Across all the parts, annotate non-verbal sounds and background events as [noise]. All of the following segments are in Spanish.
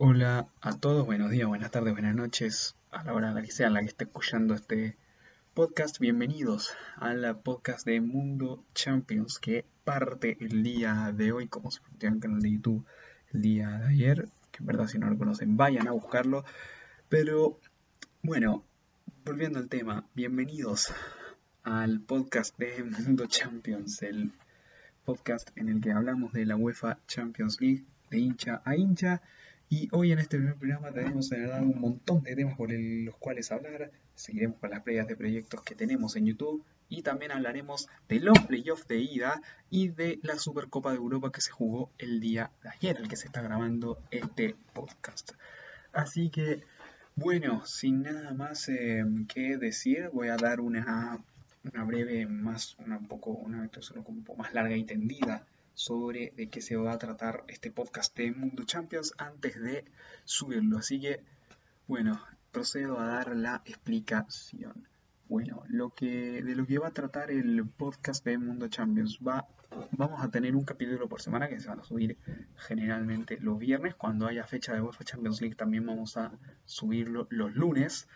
Hola a todos, buenos días, buenas tardes, buenas noches, a la hora la que sea la que esté escuchando este podcast. Bienvenidos a la podcast de Mundo Champions que parte el día de hoy, como se en el canal de YouTube el día de ayer, que en verdad si no lo conocen vayan a buscarlo. Pero bueno, volviendo al tema, bienvenidos al podcast de Mundo Champions, el podcast en el que hablamos de la UEFA Champions League de hincha a hincha y hoy en este primer programa tenemos un montón de temas por los cuales hablar. Seguiremos con las previas de proyectos que tenemos en YouTube. Y también hablaremos de los playoffs de ida y de la Supercopa de Europa que se jugó el día de ayer, el que se está grabando este podcast. Así que, bueno, sin nada más eh, que decir, voy a dar una, una breve, más, una un poco, una solo un poco más larga y tendida sobre de qué se va a tratar este podcast de Mundo Champions antes de subirlo. Así que, bueno, procedo a dar la explicación. Bueno, lo que, de lo que va a tratar el podcast de Mundo Champions va, vamos a tener un capítulo por semana que se van a subir generalmente los viernes. Cuando haya fecha de UEFA Champions League también vamos a subirlo los lunes.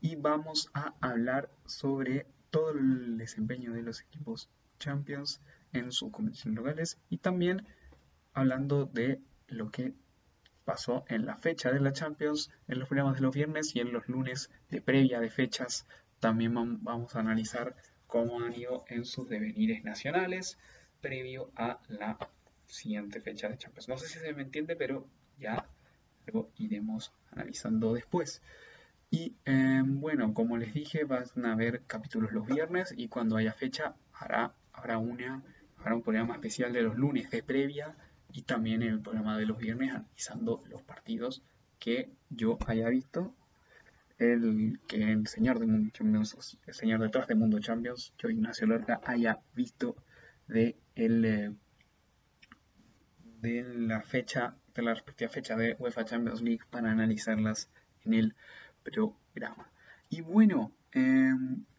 Y vamos a hablar sobre todo el desempeño de los equipos Champions en sus competiciones locales y también hablando de lo que pasó en la fecha de la Champions, en los programas de los viernes y en los lunes de previa de fechas. También vamos a analizar cómo han ido en sus devenires nacionales previo a la siguiente fecha de Champions. No sé si se me entiende, pero ya lo iremos analizando después. Y em, bueno, como les dije, van a haber capítulos los viernes y cuando haya fecha hará, habrá una para un programa especial de los lunes de previa y también el programa de los viernes analizando los partidos que yo haya visto. El que el señor de Mundo Champions, el señor detrás de Mundo Champions, yo Ignacio Lorca, haya visto de el eh, de la fecha, de la respectiva fecha de UEFA Champions League para analizarlas en el programa. Y bueno, eh,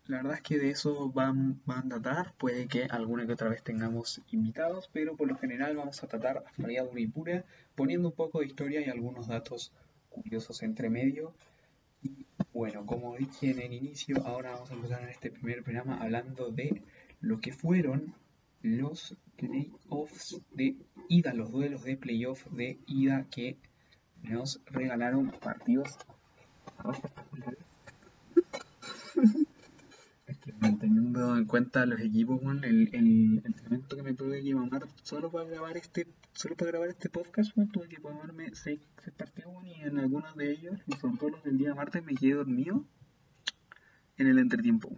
la verdad es que de eso van, van a tratar. Puede que alguna que otra vez tengamos invitados, pero por lo general vamos a tratar actualidad dura y pura, poniendo un poco de historia y algunos datos curiosos entre medio. Y bueno, como dije en el inicio, ahora vamos a empezar en este primer programa hablando de lo que fueron los playoffs de ida, los duelos de playoff de ida que nos regalaron partidos [laughs] teniendo en cuenta los equipos, el, el entrenamiento que me tuve que mamar solo para grabar este, solo para grabar este podcast, tuve que tomarme seis, partidos, y en algunos de ellos, y sobre todo los del día martes, me quedé dormido en el entretiempo.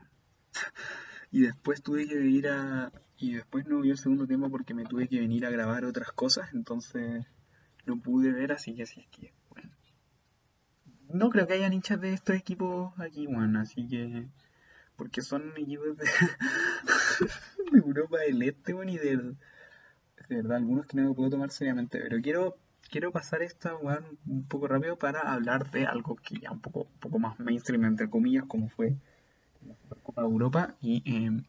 [laughs] y después tuve que ir a. Y después no vi el segundo tiempo porque me tuve que venir a grabar otras cosas, entonces no pude ver, así que así es que, bueno. No creo que hayan hinchas de estos equipos aquí, bueno, así que porque son equipos de, [laughs] Europa del Este, bueno, y de, verdad, algunos que no me puedo tomar seriamente, pero quiero, quiero pasar esta bueno, un poco rápido para hablar de algo que ya un poco, un poco más mainstream, entre comillas, como fue la Supercopa de Europa, y em,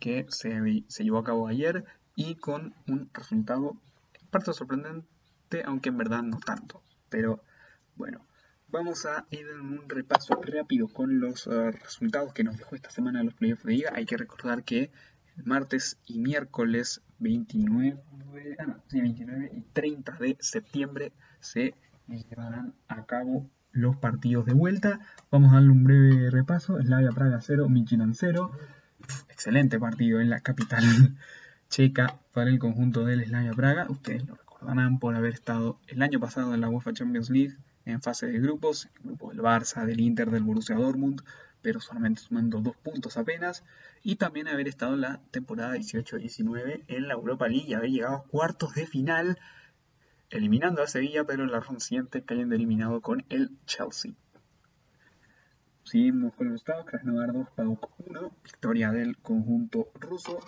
que se, se llevó a cabo ayer, y con un resultado en parte sorprendente, aunque en verdad no tanto, pero bueno. Vamos a ir en un repaso rápido con los eh, resultados que nos dejó esta semana los playoffs de liga. Hay que recordar que el martes y miércoles 29, ah, 29 y 30 de septiembre se llevarán a cabo los partidos de vuelta. Vamos a darle un breve repaso. Slavia Praga 0, Michelin 0. Excelente partido en la capital [laughs] checa para el conjunto del Slavia Praga. Ustedes lo recordarán por haber estado el año pasado en la UEFA Champions League en fase de grupos, el grupo del Barça, del Inter, del Borussia Dortmund, pero solamente sumando dos puntos apenas, y también haber estado en la temporada 18-19 en la Europa League y haber llegado a cuartos de final, eliminando a Sevilla, pero en la ronda siguiente cayendo eliminado con el Chelsea. Seguimos con los estados, Krasnodar 2, PAOK 1, victoria del conjunto ruso,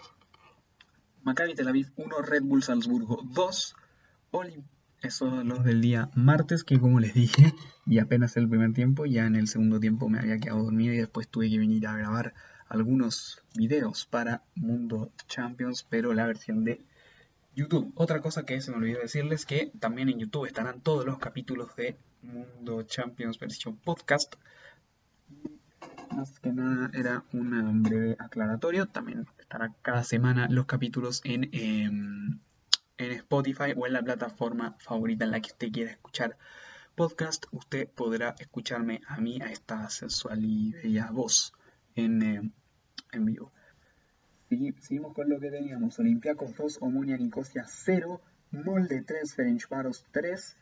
Maccabi Tel Aviv 1, Red Bull Salzburgo 2, Olympique son los del día martes, que como les dije, y apenas el primer tiempo, ya en el segundo tiempo me había quedado dormido y después tuve que venir a grabar algunos videos para Mundo Champions, pero la versión de YouTube. Otra cosa que se me olvidó decirles que también en YouTube estarán todos los capítulos de Mundo Champions versión podcast. Más que nada era un breve aclaratorio. También estará cada semana los capítulos en, em, en Spotify o en la plataforma favorita en la que usted quiera escuchar podcast. Usted podrá escucharme a mí, a esta sensual y bella voz en, em, en vivo. Seguimos con lo que teníamos. Olympiacos 2, Omonia Nicosia 0, Molde 3, Ferencváros 3,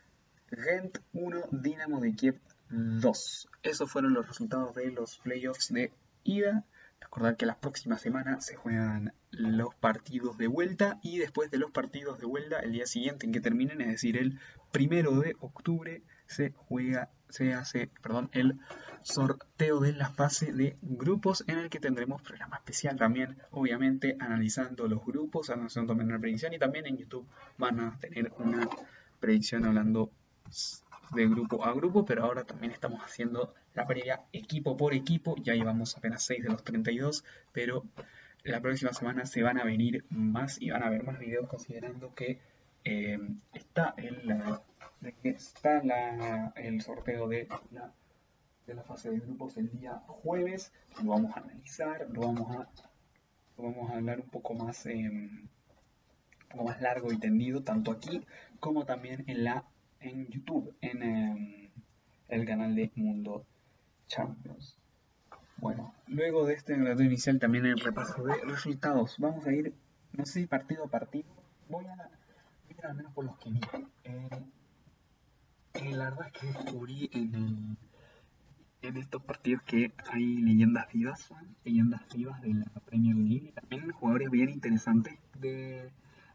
Gent 1, Dinamo de Kiev 2. Esos fueron los resultados de los playoffs de ida. Recordar que la próxima semana se juegan los partidos de vuelta y después de los partidos de vuelta, el día siguiente en que terminen, es decir, el primero de octubre, se juega, se hace, perdón, el sorteo de la fase de grupos en el que tendremos programa especial también, obviamente analizando los grupos, analizando también una predicción y también en YouTube van a tener una predicción hablando de grupo a grupo, pero ahora también estamos haciendo la previa equipo por equipo, ya llevamos apenas 6 de los 32, pero la próxima semana se van a venir más y van a haber más videos considerando que eh, está, el, está el sorteo de la de la fase de grupos el día jueves. Lo vamos a analizar, lo vamos a, vamos a hablar un poco más, eh, más largo y tendido, tanto aquí como también en la en YouTube, en em, el canal de Mundo Champions. Bueno, luego de este relato inicial también el repaso de resultados. Vamos a ir, no sé partido a partido, voy a ir al menos por los que vi. Eh, eh, la verdad es que descubrí en el en estos partidos que hay leyendas vivas, leyendas vivas de la Premier League, y también jugadores bien interesantes de,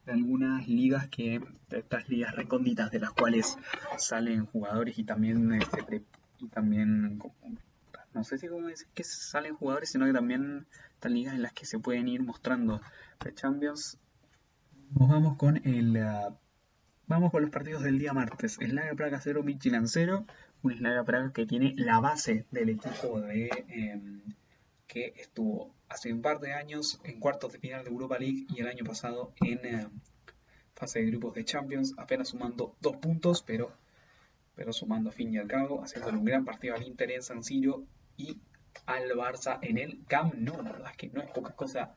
algunas ligas que, de estas ligas recónditas de las cuales salen jugadores y también, este, y también no sé si como decir que salen jugadores, sino que también están ligas en las que se pueden ir mostrando de Champions. Nos vamos con el uh, vamos con los partidos del día martes. Slavia Praga 0, Midtjylland 0, un Slavia Praga que tiene la base del equipo de, em, que estuvo hace un par de años en cuartos de final de Europa League y el año pasado en em, fase de grupos de Champions, apenas sumando dos puntos, pero, pero sumando a fin y al cabo, haciéndole un gran partido al Inter en San Siro y al Barça en el Camp Nou. La verdad es que no es poca cosa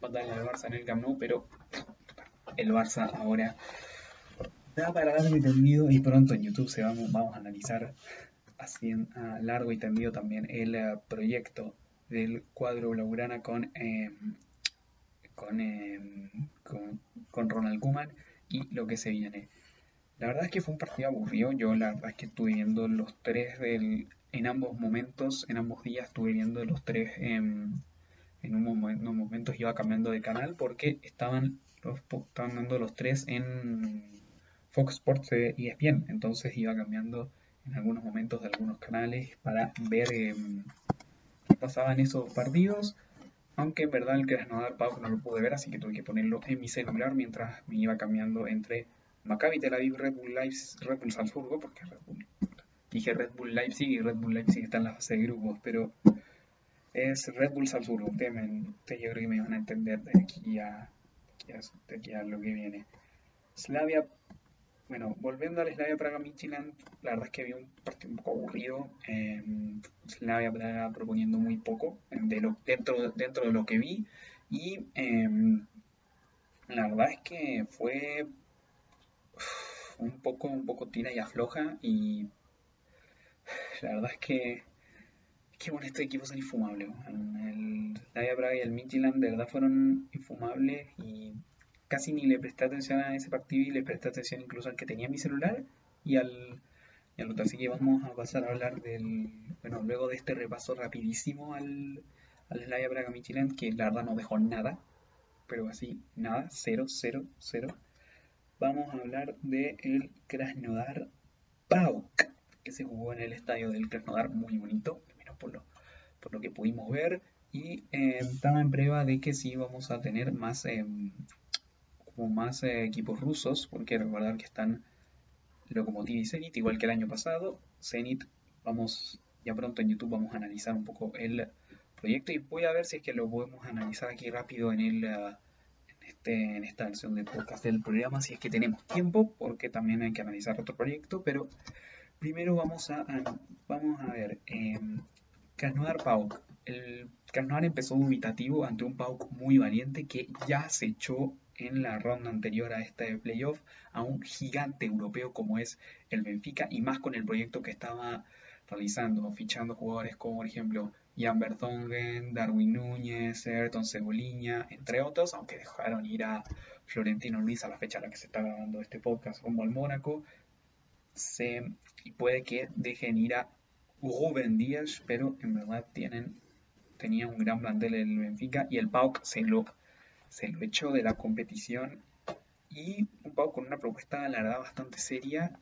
darle al Barça en el Camp Nou, pero el Barça ahora da para largo y tendido y pronto en YouTube se vamos, vamos a analizar así a largo y tendido también el eh, proyecto del cuadro blaugrana con, em, em, con, con, Ronald Koeman y lo que se viene. La verdad es que fue un partido aburrido. Yo la verdad es que estuve viendo los tres del, en ambos momentos, en ambos días estuve viendo los tres en, en un unos momentos iba cambiando de canal porque estaban, los, estaban dando los tres en Fox Sports y ESPN, entonces iba cambiando en algunos momentos de algunos canales para ver em, qué pasaba en esos partidos. Aunque en verdad el Krasnodar Pau no lo pude ver, así que tuve que ponerlo en mi celular mientras me iba cambiando entre Maccabi Tel Aviv, Red Bull, Leipzig, Red Bull Salzburgo, porque Red Bull, dije Red Bull Leipzig y Red Bull Leipzig está en la fase de grupos, pero es Red Bull Salzburgo. Ustedes, yo creo que me van a entender de aquí a, aquí a lo que viene. Slavia bueno, volviendo al Slavia Praga Midtjylland, la verdad es que había un partido un poco aburrido. Eh, Slavia Praga proponiendo muy poco lo, dentro, dentro de lo que vi. Y em, la verdad es que fue un poco, un poco tira y afloja. Y la verdad es que, que bueno, estos equipos son infumables. El Slavia Praga y el Midtjylland de verdad fueron infumables y casi ni le presté atención a ese partido y le presté atención incluso al que tenía mi celular y al, y otro. Así que vamos a pasar a hablar del, bueno, luego de este repaso rapidísimo al, al Slavia Praga que la verdad no dejó nada, pero así, nada, cero, cero, cero. Vamos a hablar del el Krasnodar Pauk, que se jugó en el estadio del Krasnodar, muy bonito, menos por lo, por lo que pudimos ver. Y eh, estaba en prueba de que sí vamos a tener más em, como más eh, equipos rusos, porque recordar que están Lokomotiv y Zenit, igual que el año pasado. Zenit, vamos, ya pronto en YouTube vamos a analizar un poco el proyecto y voy a ver si es que lo podemos analizar aquí rápido en el, uh, este, en esta versión de podcast del programa, si es que tenemos tiempo, porque también hay que analizar otro proyecto, pero primero vamos a, vamos a ver, eh, Krasnodar Pauk. El Krasnodar empezó dubitativo ante un Pauk muy valiente que ya se echó en la ronda anterior a este playoff a un gigante europeo como es el Benfica y más con el proyecto que estaba realizando, fichando jugadores como por ejemplo Jan Bertongen, Darwin Núñez, Ayrton Ceboliña, entre otros, aunque dejaron ir a Florentino Luis a la fecha a la que se está grabando este podcast rumbo al Mónaco, se, y puede que dejen ir a Rubén Díaz, pero en verdad tienen, tenía un gran plantel el Benfica y el PAOK se lo, se lo echó de la competición. Y un PAOK con una propuesta la verdad bastante seria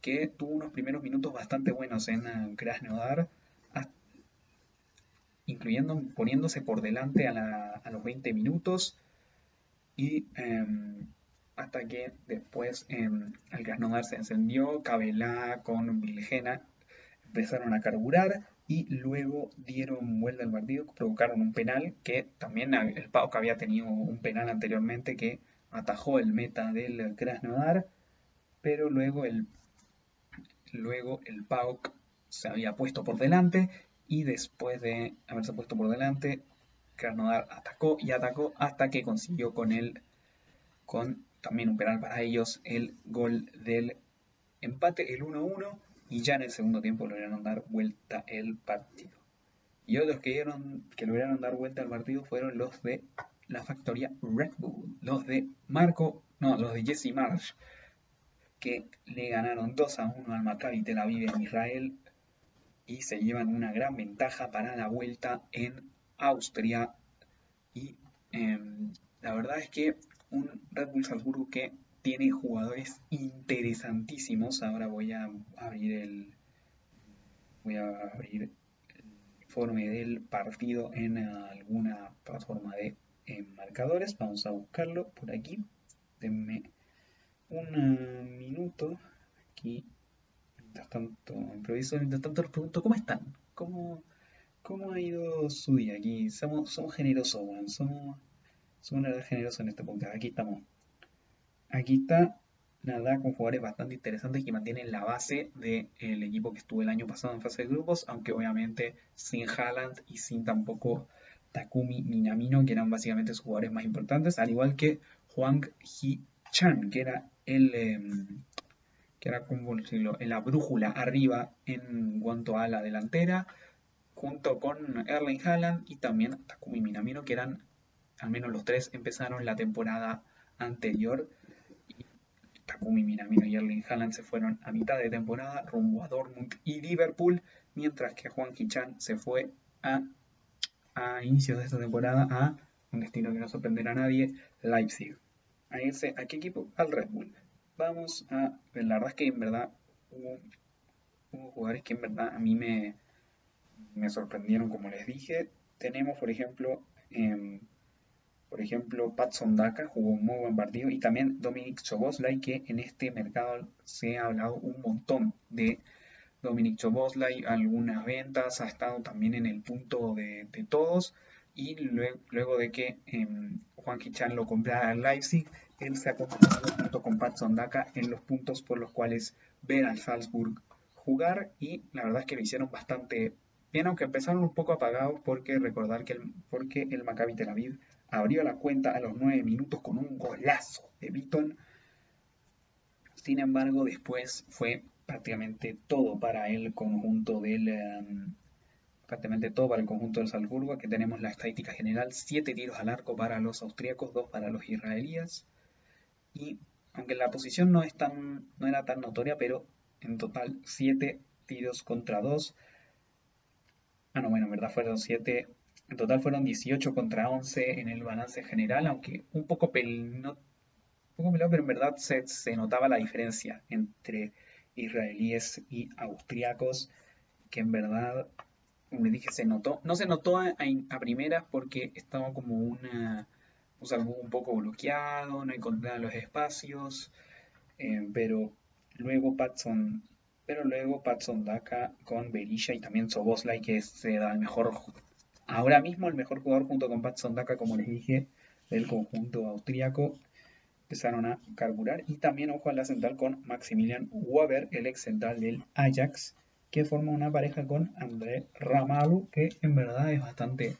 que tuvo unos primeros minutos bastante buenos en Krasnodar, incluyendo poniéndose por delante a, los 20 minutos. Y em, hasta que después eh, el Krasnodar se encendió, Cabelá con Vilgena empezaron a carburar y luego dieron vuelta al partido, provocaron un penal que también el PAOK había tenido un penal anteriormente que atajó el meta del Krasnodar, pero luego el Luego el PAOK se había puesto por delante y después de haberse puesto por delante, Krasnodar atacó y atacó hasta que consiguió con él, con también un penal para ellos, el gol del empate, el 1-1, y ya en el segundo tiempo lograron dar vuelta el partido. Y otros que, dieron, que lograron dar vuelta al partido fueron los de la factoría Red Bull, los de Marco, no, los de Jesse Marsh, que le ganaron 2 a 1 al Maccabi Tel Aviv en Israel y se llevan una gran ventaja para la vuelta en Austria. Y em, la verdad es que un Red Bull Salzburgo que tiene jugadores interesantísimos. Ahora voy a abrir el voy a abrir el informe del partido en alguna plataforma de marcadores. Vamos a buscarlo por aquí. Denme un minuto aquí. Mientras tanto, improviso, mientras tanto les pregunto, ¿cómo están? ¿Cómo, cómo ha ido su día? Aquí somos, somos generosos, somos, somos una generosos en este podcast. Aquí estamos. Aquí está nada con jugadores bastante interesantes que mantienen la base del equipo que estuvo el año pasado en fase de grupos, aunque obviamente sin Haaland y sin tampoco Takumi Minamino, que eran básicamente sus jugadores más importantes, al igual que Juan Hee-chan, que era el, em, que era como decirlo, en la brújula arriba en cuanto a la delantera, junto con Erling Haaland y también Takumi Minamino, que eran, al menos los tres, empezaron la temporada anterior. Y Takumi Minamino y Erling Haaland se fueron a mitad de temporada rumbo a Dortmund y Liverpool, mientras que Juan Kichan se fue a, a inicios de esta temporada a un destino que no sorprenderá a nadie, Leipzig a irse a qué equipo? Al Red Bull. Vamos a la verdad es que en verdad hubo, jugadores que en verdad a mí me, me sorprendieron, como les dije. Tenemos, por ejemplo, em, por ejemplo, Pat Sondaka jugó un muy buen partido y también Dominic Choboslai, que en este mercado se ha hablado un montón de Dominic Choboslai, algunas ventas, ha estado también en el punto de, todos y luego, de que eh, Juan Kichan lo comprara al Leipzig, él se ha convertido junto con Pat Sondaka en los puntos por los cuales ver al Salzburg jugar y la verdad es que lo hicieron bastante bien, aunque empezaron un poco apagados porque recordar que porque el Maccabi Tel Aviv abrió la cuenta a los 9 minutos con un golazo de Beaton. Sin embargo, después fue prácticamente todo para el conjunto del, em, prácticamente todo para el conjunto del Salzburgo, que tenemos la estadística general, 7 tiros al arco para los austríacos, 2 para los israelíes. Y aunque la posición no, es tan, no era tan notoria, pero en total 7 tiros contra 2. Ah, no, bueno, en verdad fueron 7. En total fueron 18 contra 11 en el balance general, aunque un poco, pel, un poco pelado, pero en verdad se, se notaba la diferencia entre israelíes y austriacos, que en verdad como dije, se notó. No se notó a, a, primeras porque estaba como una, o sea, un poco bloqueado, no encontraba los espacios, eh, pero luego Patson, pero luego Patson Daka con Berisha y también Soboslai, que se da el mejor, ahora mismo el mejor jugador junto con Patson Daka, como les dije, del conjunto austríaco empezaron a carburar. Y también ojo a la central con Maximilian Weber, el ex central del Ajax, que forma una pareja con André Ramalu, que en verdad es bastante,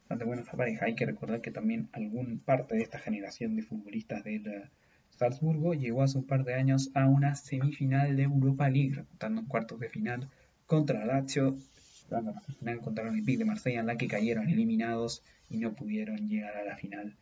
bastante buena esta pareja. Hay que recordar que también algún parte de esta generación de futbolistas del eh, Salzburgo llegó hace un par de años a una semifinal de Europa League, estando en cuartos de final contra Lazio, contra el Olympique de Marsella, en la que cayeron eliminados y no pudieron llegar a la final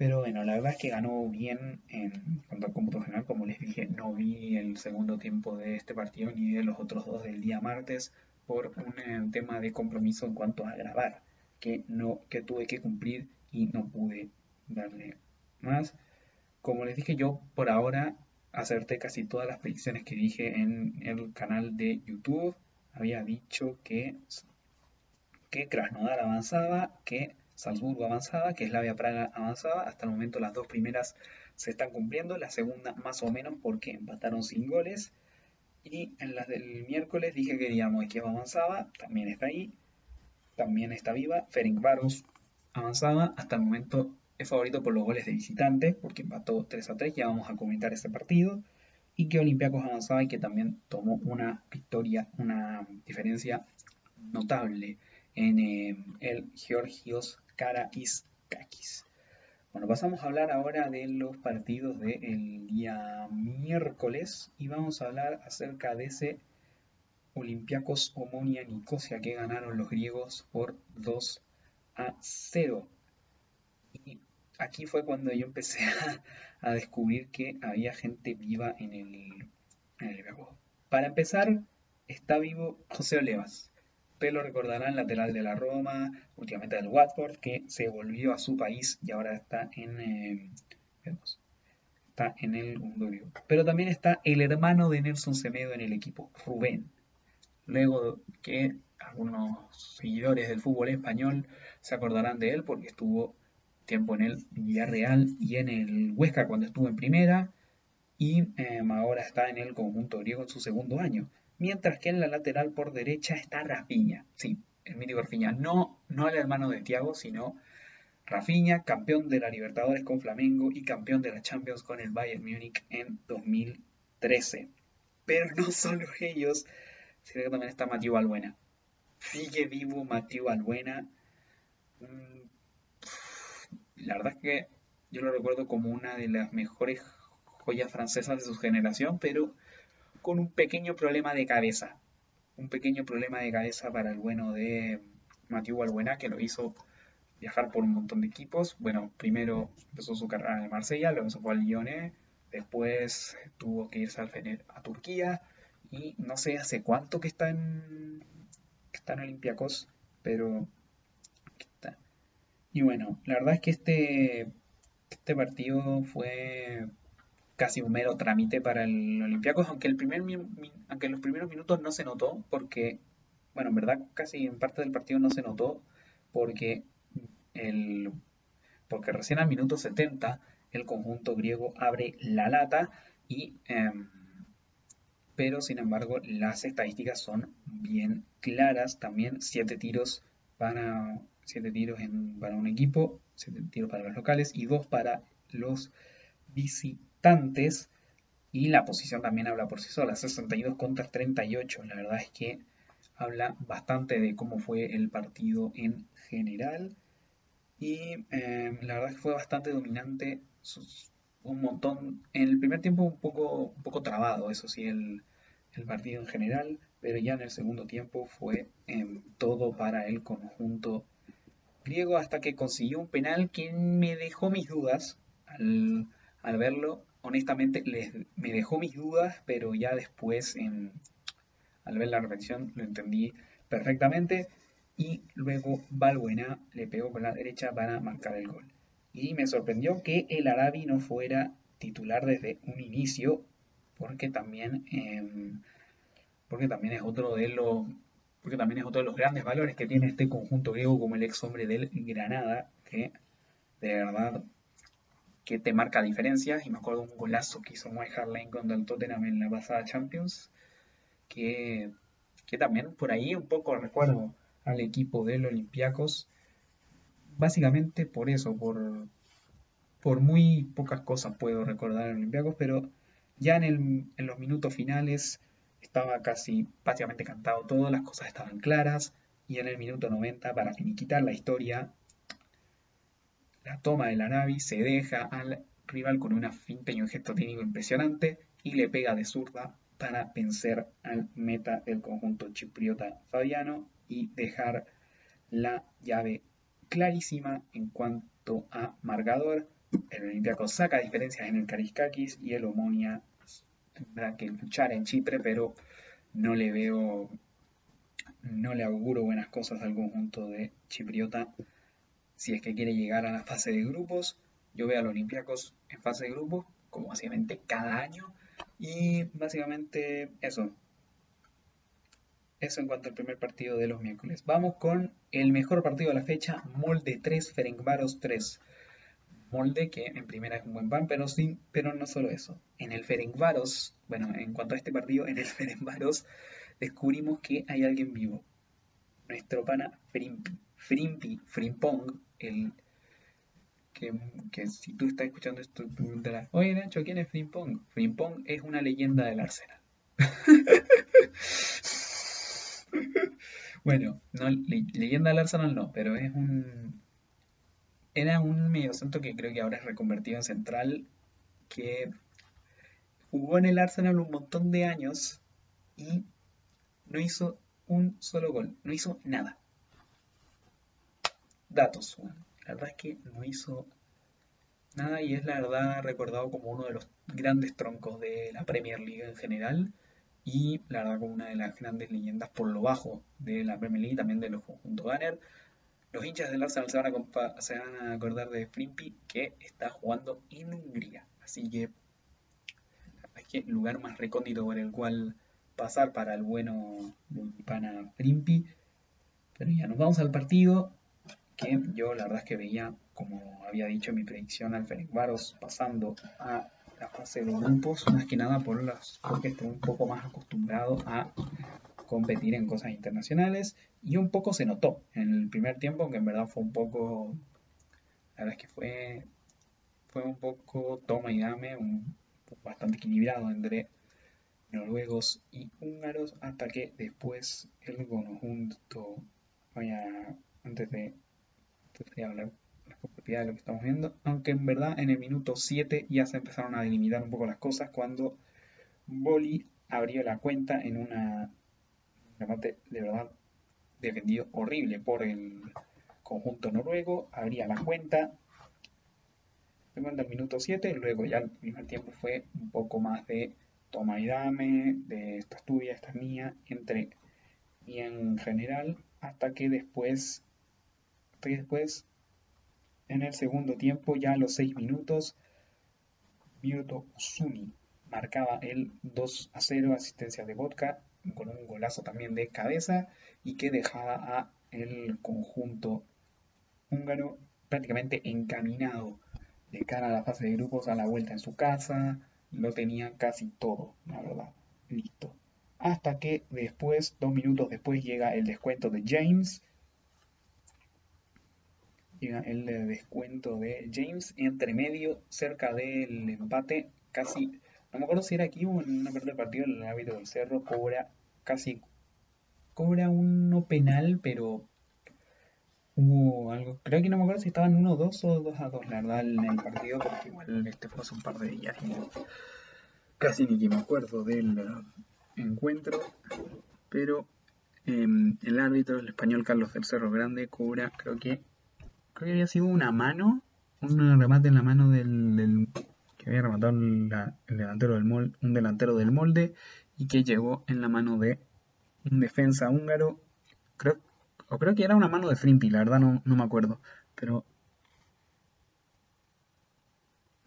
pero bueno, la verdad es que ganó bien en cuanto al cómputo general. Como les dije, no vi el segundo tiempo de este partido ni de los otros dos del día martes por un eh, tema de compromiso en cuanto a grabar, que, no, que tuve que cumplir y no pude darle más. Como les dije, yo por ahora acerté casi todas las predicciones que dije en el canal de YouTube. Había dicho que, que Krasnodar avanzaba, que Salzburgo avanzada, que es la Via Praga avanzada. Hasta el momento las dos primeras se están cumpliendo, la segunda más o menos porque empataron sin goles. Y en las del miércoles dije que digamos que avanzaba, también está ahí, también está viva. Ferencváros avanzaba, hasta el momento es favorito por los goles de visitante, porque empató 3 a 3, ya vamos a comentar este partido. Y que Olympiacos avanzaba y que también tomó una victoria, una diferencia notable en eh, el Georgios Karaiskakis. Bueno, pasamos a hablar ahora de los partidos del día miércoles y vamos a hablar acerca de ese Olympiacos Omonia Nicosia que ganaron los griegos por 2 a 0. Y aquí fue cuando yo empecé [laughs] a, descubrir que había gente viva en el, en Para empezar, está vivo José Olevas pero recordarán lateral de la Roma, últimamente del Watford, que se volvió a su país y ahora está en, eh, está en el mundo Pero también está el hermano de Nelson Semedo en el equipo, Rubén. Luego que algunos seguidores del fútbol español se acordarán de él porque estuvo tiempo en el Villarreal y en el Huesca cuando estuvo en primera y em, ahora está en el conjunto griego en su segundo año mientras que en la lateral por derecha está Rafinha. Sí, el mítico Rafinha. No, no el hermano de Thiago, sino Rafinha, campeón de la Libertadores con Flamengo y campeón de la Champions con el Bayern Múnich en 2013. Pero no solo ellos, sino que también está Mateo Albuena. Sigue vivo Mateo Albuena. La verdad es que yo lo recuerdo como una de las mejores joyas francesas de su generación, pero con un pequeño problema de cabeza. Un pequeño problema de cabeza para el bueno de Mathieu Albuena, que lo hizo viajar por un montón de equipos. Bueno, primero empezó su carrera en Marsella, luego se fue al después tuvo que irse a Turquía y no sé hace cuánto que está en, que está en Olympiacos, pero. Y bueno, la verdad es que este, este partido fue casi un mero trámite para el Olympiacos, aunque, el primer, aunque en los primeros minutos no se notó, porque, bueno, en verdad casi en parte del partido no se notó, porque, el, porque recién al minuto 70 el conjunto griego abre la lata y... Em, pero sin embargo las estadísticas son bien claras. También 7 tiros para siete tiros en, para un equipo, 7 tiros para los locales y 2 para los visitantes y la posición también habla por sí sola, 62 contra 38. La verdad es que habla bastante de cómo fue el partido en general. Y em, la verdad es que fue bastante dominante. Un montón. En el primer tiempo un poco, un poco trabado, eso sí, el, partido en general. Pero ya en el segundo tiempo fue em, todo para el conjunto griego hasta que consiguió un penal que me dejó mis dudas al, verlo honestamente me dejó mis dudas, pero ya después, al ver la repetición, lo entendí perfectamente. Y luego Balbuena le pegó con la derecha para marcar el gol. Y me sorprendió que el Arabi no fuera titular desde un inicio, porque también, em, porque también es otro de los porque también es otro de los grandes valores que tiene este conjunto griego como el ex hombre del Granada, que de verdad que te marca diferencias. Y me acuerdo un golazo que hizo Mike Harlane contra el Tottenham en la pasada Champions, que, que también por ahí un poco recuerdo al equipo del Olympiacos. básicamente por eso, por, por muy pocas cosas puedo recordar en Olympiacos, pero ya en, en los minutos finales estaba casi prácticamente cantado todo, las cosas estaban claras, y en el minuto 90, para finiquitar la historia, la toma de la Navi se deja al rival con una finta y un gesto técnico impresionante y le pega de zurda para vencer al meta del conjunto chipriota Fabiano y dejar la llave clarísima en cuanto a marcador. El Olympiaco saca diferencias en el Kariskakis y el Omonia tendrá que luchar en Chipre, pero no le veo, no le auguro buenas cosas al conjunto de Chipriota si es que quiere llegar a la fase de grupos. Yo veo a los Olympiacos en fase de grupos, como básicamente cada año. Y básicamente eso. Eso en cuanto al primer partido de los miércoles. Vamos con el mejor partido de la fecha, Molde 3, Ferencvaros 3. Molde que en primera es un buen pan, pero, sin, pero no solo eso. En el Ferencvaros, bueno, en cuanto a este partido, en el [laughs] Ferencvaros descubrimos que hay alguien vivo. Nuestro pana Frimpi, Frimpi, Frimpong, el que, si tú estás escuchando esto, te preguntarás, oye Nacho, ¿quién es Frimpong? Frimpong es una leyenda del Arsenal. [laughs] bueno, no, leyenda del Arsenal no, pero es un... Era un mediocentro que creo que ahora es reconvertido en central, que jugó en el Arsenal un montón de años y no hizo un solo gol, no hizo nada. Datos, la verdad es que no hizo nada y es la verdad recordado como uno de los grandes troncos de la Premier League en general y la verdad como una de las grandes leyendas por lo bajo de la Premier League también de los conjuntos Gunner. Los hinchas del Arsenal se van, a se van a acordar de Frimpy que está jugando en Hungría. Así que es que lugar más recóndito por el cual pasar para el bueno pana Frimpy. Pero ya nos vamos al partido que yo la verdad es que veía, como había dicho mi predicción, al Ferencváros pasando a la fase de grupos, más que nada por las, porque estoy un poco más acostumbrado a competir en cosas internacionales y un poco se notó en el primer tiempo, aunque en verdad fue un poco, la verdad es que fue, fue un poco toma y dame, un, bastante equilibrado entre noruegos y húngaros, hasta que después el conjunto, vaya, antes de hablar la propiedad de lo que estamos viendo, aunque en verdad en el minuto 7 ya se empezaron a delimitar un poco las cosas cuando Boli abrió la cuenta en una de verdad defendido horrible por el conjunto noruego, abría la cuenta. En el minuto 7, luego ya el primer tiempo fue un poco más de toma y dame, de esta es tuya, esta es mía, entre y en general, hasta que después después, en el segundo tiempo, ya a los 6 minutos, Myoto Usuni marcaba el 2 a 0, asistencia de Vodka, con un golazo también de cabeza, y que dejaba a el conjunto húngaro prácticamente encaminado de cara a la fase de grupos a la vuelta en su casa, lo tenía casi todo, la verdad, listo. Hasta que después, dos minutos después, llega el descuento de James, el descuento de James entre medio, cerca del empate, casi, no me acuerdo si era aquí o en una parte del partido, el árbitro del Cerro cobra casi, cobra uno penal, pero hubo algo, creo que no me acuerdo si estaban 1-2 o 2-2, la verdad, en el partido, porque igual este fue hace un par de días casi ni que me acuerdo del encuentro, pero em, el árbitro, el español Carlos del Cerro Grande, cobra, creo que creo que había sido una mano, un remate en la mano del, que había rematado un delantero del molde y que llegó en la mano de un defensa húngaro, creo, o creo que era una mano de Frimpi, la verdad no, me acuerdo, pero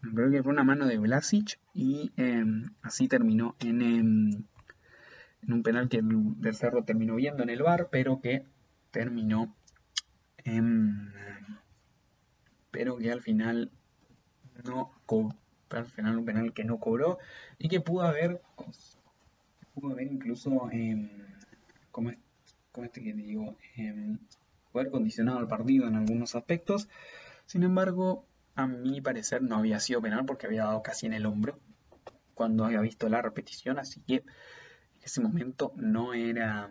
creo que fue una mano de Vlasic y em, así terminó en, em, en un penal que el del Cerro terminó viendo en el bar, pero que terminó en pero que al final no al final un penal que no cobró y que pudo haber pudo haber incluso como, este, como este que digo haber condicionado el partido en algunos aspectos. Sin embargo, a mi parecer no había sido penal porque había dado casi en el hombro cuando había visto la repetición, así que en ese momento no era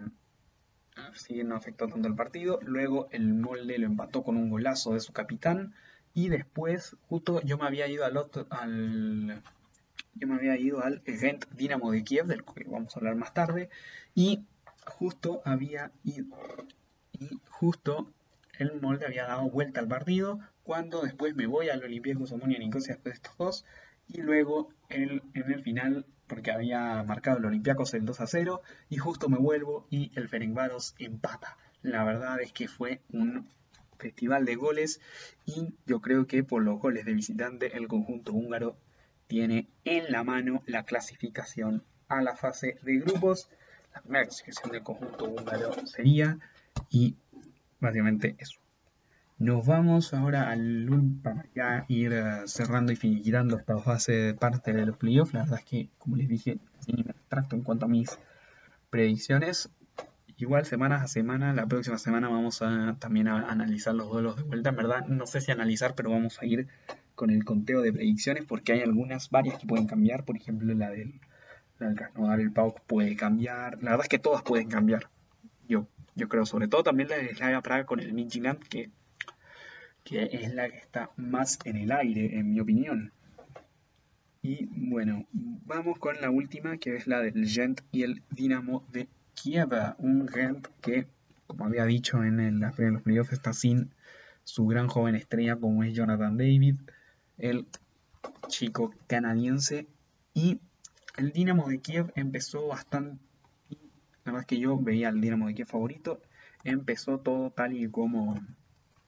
así no afectó tanto el partido. Luego el molde lo empató con un golazo de su capitán y después justo yo me había ido al otro al yo me había ido al Gent Dinamo de Kiev, del que vamos a hablar más tarde, y justo había ido y justo el molde había dado vuelta al partido cuando después me voy al Olympiacos Omonia Nicosia después de estos dos y luego en el final porque había marcado el Olympiacos el 2 a 0 y justo me vuelvo y el Ferencváros empata. La verdad es que fue un festival de goles y yo creo que por los goles de visitante el conjunto húngaro tiene en la mano la clasificación a la fase de grupos. La primera clasificación del conjunto húngaro sería y básicamente eso. Nos vamos ahora al para ya ir eh, cerrando y finiquitando esta fase de parte de los playoffs. La verdad es que, como les dije, me en cuanto a mis predicciones. Igual semana a semana, la próxima semana vamos a también a analizar los duelos de vuelta. En verdad, no sé si analizar, pero vamos a ir con el conteo de predicciones porque hay algunas, varias que pueden cambiar. Por ejemplo, la del, la del el PAOK puede cambiar. La verdad es que todas pueden cambiar. Yo, yo creo, sobre todo también la de Slaga Praga con el Midtjylland, que que es la que está más en el aire, en mi opinión. Y bueno, vamos con la última, que es la del Gent y el Dinamo de Kiev. Un Gent que, como había dicho en, el, en los playoffs, está sin su gran joven estrella como es Jonathan David, el chico canadiense. Y el Dinamo de Kiev empezó bastante... La verdad es que yo veía al Dinamo de Kiev favorito. Empezó todo tal y como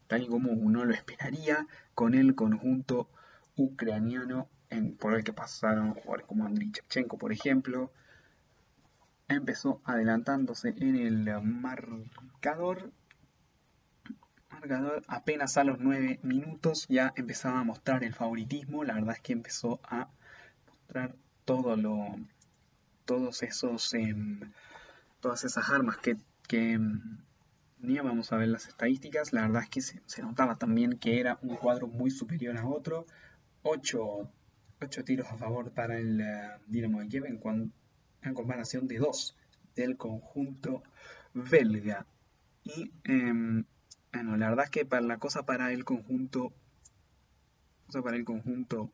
tal y como uno lo esperaría, con el conjunto ucraniano en, por el que pasaron como Andriy Shevchenko, por ejemplo. Empezó adelantándose en el marcador. Marcador apenas a los 9 minutos ya empezaba a mostrar el favoritismo. La verdad es que empezó a mostrar todo lo, todos esos, em, todas esas armas que, que em, vamos a ver las estadísticas, la verdad es que se, notaba también que era un cuadro muy superior a otro, 8, tiros a favor para el eh, Dinamo de Kiev en, en, comparación de 2 del conjunto belga. Y em, bueno, la verdad es que para la cosa para el conjunto, cosa para el conjunto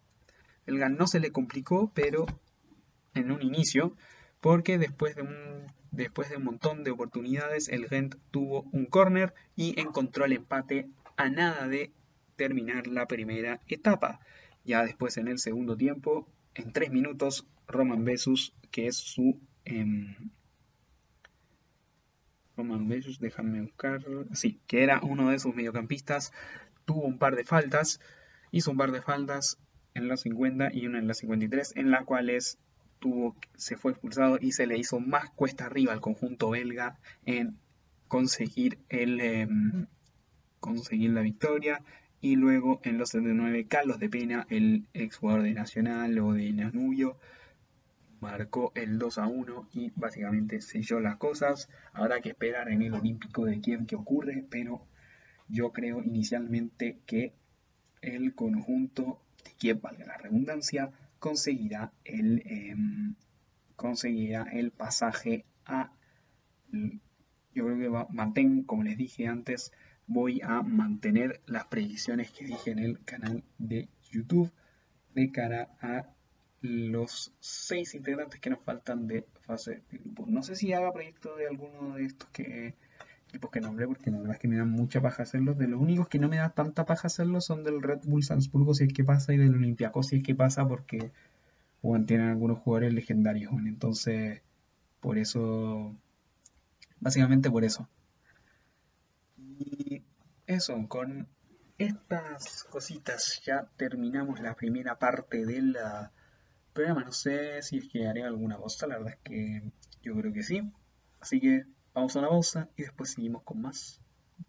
belga no se le complicó, pero en un inicio, porque después de un Después de un montón de oportunidades, el Gent tuvo un corner y encontró el empate a nada de terminar la primera etapa. Ya después en el segundo tiempo, en tres minutos, Roman Besus, que es su... Em, Roman Besus, déjame buscar... Sí, que era uno de sus mediocampistas, tuvo un par de faltas, hizo un par de faltas en la 50 y una en la 53, en las cuales tuvo, se fue expulsado y se le hizo más cuesta arriba al conjunto belga en conseguir, el, em, conseguir la victoria. Y luego en los 79, Carlos de Pena, el exjugador de Nacional o de Nanubio, marcó el 2 a 1 y básicamente selló las cosas. Habrá que esperar en el Olímpico de Kiev que ocurre, pero yo creo inicialmente que el conjunto de Kiev, valga la redundancia, conseguirá el, em, conseguirá el pasaje a... Yo creo que va, mantén, como les dije antes, voy a mantener las predicciones que dije en el canal de YouTube de cara a los seis integrantes que nos faltan de fase de grupo. No sé si haga proyecto de alguno de estos que equipos que nombré, porque la verdad es que me da mucha paja hacerlos. De los únicos que no me da tanta paja hacerlos son del Red Bull Salzburgo si es que pasa y del Olympiacos si es que pasa porque bueno, tienen algunos jugadores legendarios. entonces, por eso, básicamente por eso. Y eso, con estas cositas ya terminamos la primera parte programa. No sé si es que haré alguna cosa, la verdad es que yo creo que sí. Así que Vamos a una pausa y después seguimos con más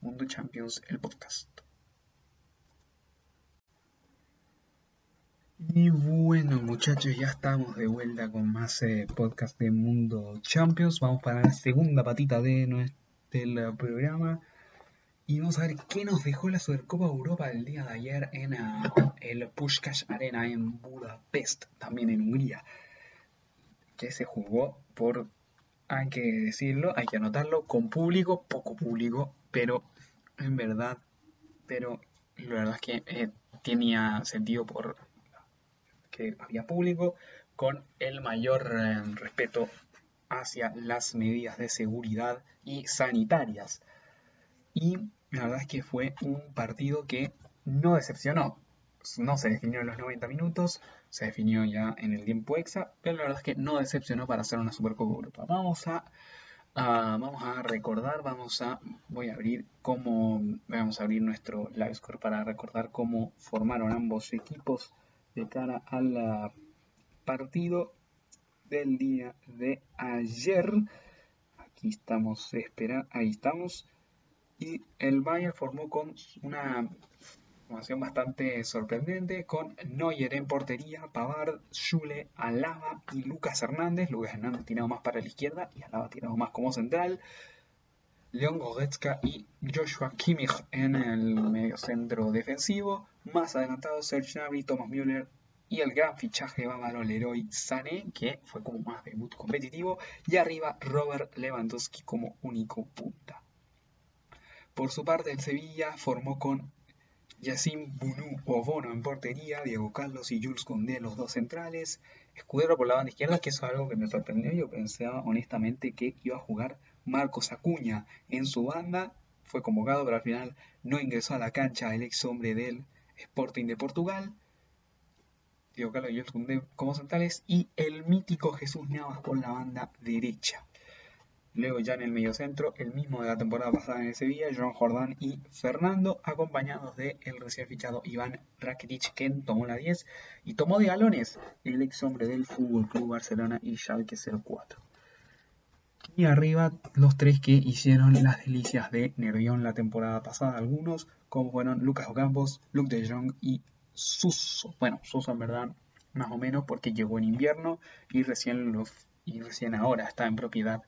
Mundo Champions, el podcast. Y bueno muchachos, ya estamos de vuelta con más eh, podcast de Mundo Champions. Vamos para la segunda patita de del programa. Y vamos a ver qué nos dejó la Supercopa Europa el día de ayer en uh, el Pushkash Arena en Budapest, también en Hungría. Que se jugó por, hay que decirlo, hay que anotarlo, con público, poco público, pero en verdad, pero la verdad es que eh, tenía sentido por que había público con el mayor eh, respeto hacia las medidas de seguridad y sanitarias. Y la verdad es que fue un partido que no decepcionó. No se definió en los 90 minutos, se definió ya en el tiempo exa, pero la verdad es que no decepcionó para hacer una Supercopa Europa. Vamos a, vamos a recordar, vamos a, voy a abrir cómo, vamos a abrir nuestro live score para recordar cómo formaron ambos equipos de cara al partido del día de ayer. Aquí estamos, espera, ahí estamos. Y el Bayern formó con una formación bastante sorprendente con Neuer en portería, Pavard, Schule, Alaba y Lucas Hernández. Lucas Hernández tirado más para la izquierda y Alaba tirado más como central. León Goretzka y Joshua Kimmich en el medio centro defensivo. Más adelantado Serge Gnabry, Thomas Müller y el gran fichaje bávaro Leroy Sané, que fue como más debut competitivo, y arriba Robert Lewandowski como único punta. Por su parte, el Sevilla formó con Yacine Bunu o Bono en portería, Diego Carlos y Jules Condé los dos centrales, Escudero por la banda izquierda, que eso es algo que me sorprendió. Yo pensaba honestamente que iba a jugar Marcos Acuña en su banda. Fue convocado, pero al final no ingresó a la cancha el ex hombre del Sporting de Portugal. Diego Carlos y como centrales y el mítico Jesús Navas por la banda derecha. Luego ya en el mediocentro, el mismo de la temporada pasada en el Sevilla, John Jordán y Fernando, acompañados de el recién fichado Iván Rakitic, que tomó la 10 y tomó de galones el ex hombre del Fútbol Club Barcelona y Schalke 04. Y arriba los tres que hicieron las delicias de Nervión la temporada pasada, algunos como fueron Lucas Ocampos, Luke de Jong y Suso. Bueno, Suso en verdad más o menos porque llegó en invierno y recién, los, y recién ahora está en propiedad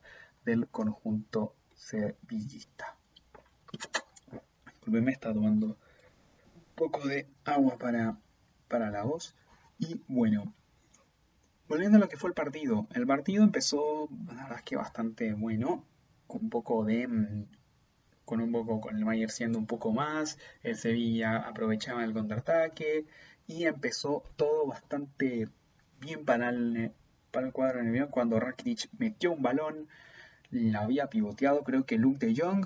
del conjunto sevillista. me está tomando un poco de agua para, para la voz. Y bueno, volviendo a lo que fue el partido. El partido empezó, la verdad es que bastante bueno, con un poco de mm, con un poco con el Bayern siendo un poco más, el Sevilla aprovechaba el contraataque y empezó todo bastante bien para el, para el cuadro cuando Rakitic metió un balón, la había pivoteado, creo que Luke de Jong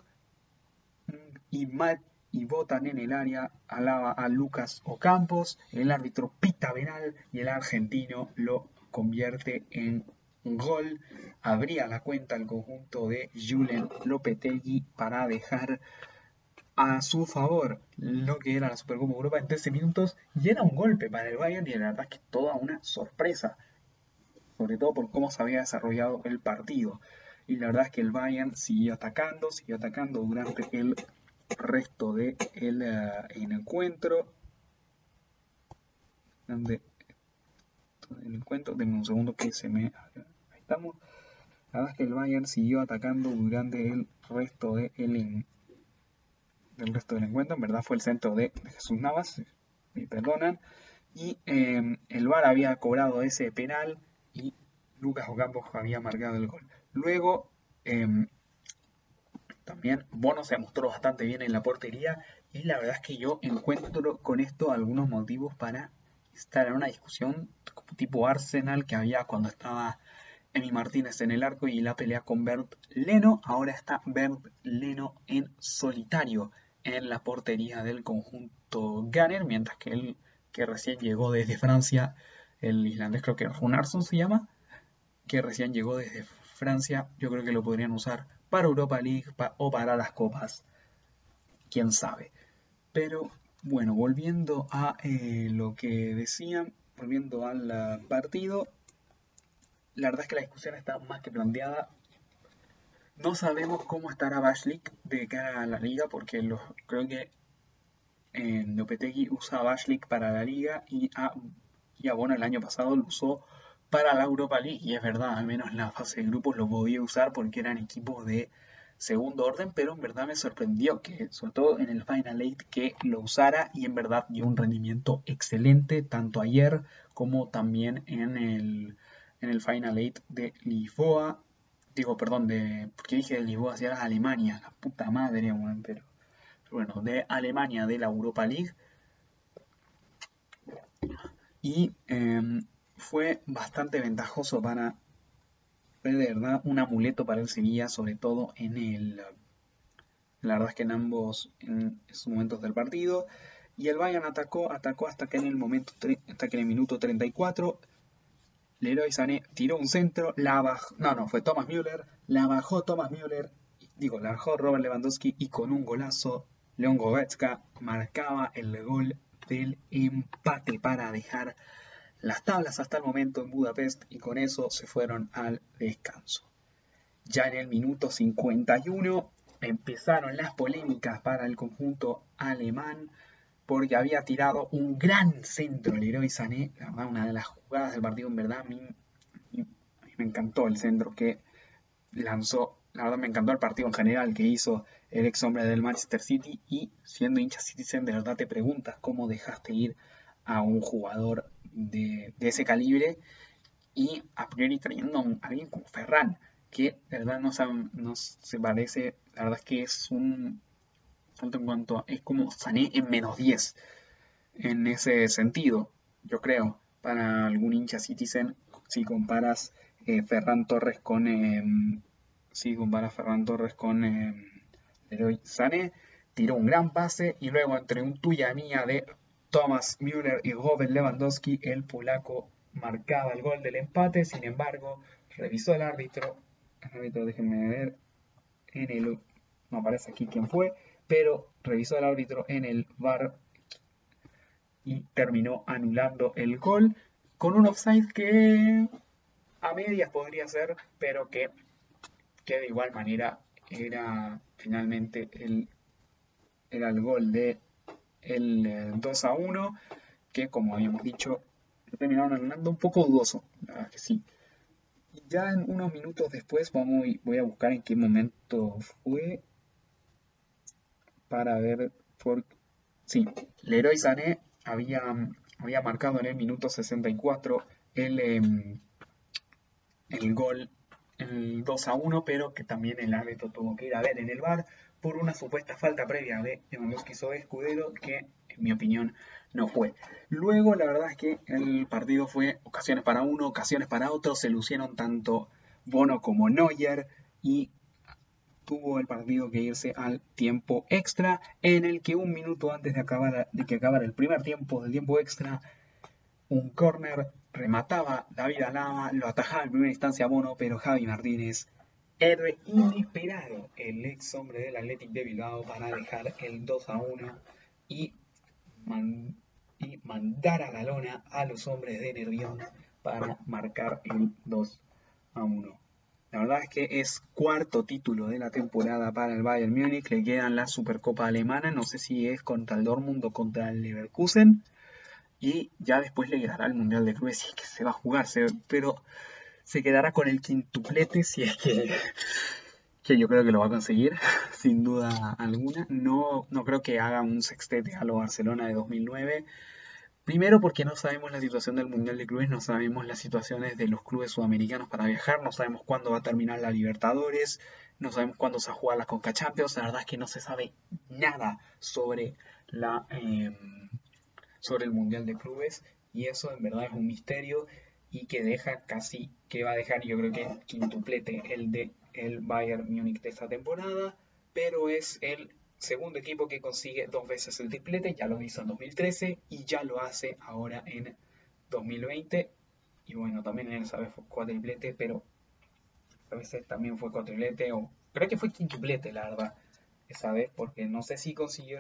y Matt y botan en el área, alaba a Lucas Ocampos, el árbitro pita penal y el argentino lo convierte en gol. Abría la cuenta el conjunto de Julen Lopetegui para dejar a su favor lo que era la Supercopa Europa en 13 minutos y era un golpe para el Bayern y la verdad es que toda una sorpresa sobre todo por cómo se había desarrollado el partido y la verdad es que el Bayern siguió atacando, siguió atacando durante el resto del de eh, encuentro donde el encuentro, denme un segundo que se me estamos. La verdad es que el Bayern siguió atacando durante el resto de el, del resto del encuentro. En verdad fue el centro de, Jesús Navas, me perdonan. Y em, el VAR había cobrado ese penal y Lucas Ocampos había marcado el gol. Luego em, también Bono se mostró bastante bien en la portería y la verdad es que yo encuentro con esto algunos motivos para estar en una discusión tipo Arsenal que había cuando estaba Emi Martínez en el arco y la pelea con Bert Leno. Ahora está Bert Leno en solitario en la portería del conjunto Gunner, mientras que él, que recién llegó desde Francia, el islandés creo que Runarsson se llama, que recién llegó desde Francia, yo creo que lo podrían usar para Europa League o para las copas, quién sabe. Pero bueno, volviendo a eh, lo que decían, volviendo al partido, la verdad es que la discusión está más que planteada. No sabemos cómo estará Bashlik de cara a la liga, porque creo que en Lopetegui usa para la liga y a, y a Bono el año pasado lo usó para la Europa League. Y es verdad, al menos en la fase de grupos lo podía usar porque eran equipos de segundo orden, pero en verdad me sorprendió que, sobre todo en el Final Eight, que lo usara y en verdad dio un rendimiento excelente, tanto ayer como también en el, en el Final Eight de Lisboa. Digo, perdón, de. porque dije de Lisboa, si era Alemania, la puta madre, bueno, pero. Bueno, de Alemania, de la Europa League. Y em, fue bastante ventajoso para fue de verdad un amuleto para el Sevilla, sobre todo en el. La verdad es que en ambos en momentos del partido. Y el Bayern atacó, atacó hasta que en el momento hasta que en el minuto 34 Leroy Sané tiró un centro, la bajó, no, no, fue Thomas Müller, la bajó Thomas Müller, digo, la bajó Robert Lewandowski y con un golazo Leon Goretzka marcaba el gol del empate para dejar las tablas hasta el momento en Budapest y con eso se fueron al descanso. Ya en el minuto 51 empezaron las polémicas para el conjunto alemán porque había tirado un gran centro héroe Sané, una de las jugadas del partido en verdad, a mí, me encantó el centro que lanzó, la verdad me encantó el partido en general que hizo el ex hombre del Manchester City y siendo hincha Citizen de verdad te preguntas cómo dejaste ir a un jugador de, ese calibre y a priori trayendo a, alguien como Ferran, que verdad no, no se parece, la verdad es que es un tanto en cuanto es como Sané en menos 10 en ese sentido, yo creo, para algún hincha Citizen, si comparas eh, Ferran Torres con eh, si comparas Ferran Torres con eh, Sané, tiró un gran pase y luego entre un tuya mía de Thomas Müller y Robert Lewandowski, el polaco marcaba el gol del empate, sin embargo, revisó el árbitro, el árbitro déjenme ver, en el, no aparece aquí quién fue, pero revisó el árbitro en el VAR y terminó anulando el gol con un offside que a medias podría ser, pero que, de igual manera era finalmente el, el gol de el 2 eh, a 1, que como habíamos dicho, terminaron anulando un poco dudoso, la verdad que sí. Ya en unos minutos después vamos, voy a buscar en qué momento fue para ver por... Sí, Leroy Sané había, había marcado en el minuto 64 el, em, el gol, el 2 a 1, pero que también el árbitro tuvo que ir a ver en el bar por una supuesta falta previa de Lewandowski sobre Escudero que en mi opinión no fue. Luego la verdad es que el partido fue ocasiones para uno, ocasiones para otro, se lucieron tanto Bono como Neuer y tuvo el partido que irse al tiempo extra en el que un minuto antes de, acabar, de que acabara el primer tiempo del tiempo extra un córner remataba David Alaba, lo atajaba en primera instancia Bono, pero Javi Martínez héroe inesperado, el ex hombre del Athletic de Bilbao para dejar el 2 a 1 y, mandar a la lona a los hombres de Nervión para marcar el 2 a 1. La verdad es que es cuarto título de la temporada para el Bayern Múnich. Le quedan la Supercopa Alemana. No sé si es contra el Dortmund o contra el Leverkusen. Y ya después le quedará el Mundial de Clubes. Que se va a jugarse. Pero se quedará con el quintuplete si es que, que yo creo que lo va a conseguir, [laughs] sin duda alguna. No, no creo que haga un sextete a lo Barcelona de 2009. Primero porque no sabemos la situación del Mundial de Clubes, no sabemos las situaciones de los clubes sudamericanos para viajar, no sabemos cuándo va a terminar la Libertadores, no sabemos cuándo se va a jugar la la verdad es que no se sabe nada sobre, la, em, sobre el Mundial de Clubes y eso en verdad es un misterio y que deja casi, que va a dejar yo creo que quintuplete el de el Bayern Múnich de esta temporada, pero es el segundo equipo que consigue dos veces el triplete, ya lo hizo en 2013 y ya lo hace ahora en 2020 y bueno, también en esa vez fue cuatriplete, pero a veces también fue cuatriplete o creo que fue quintuplete la verdad esa vez porque no sé si consiguió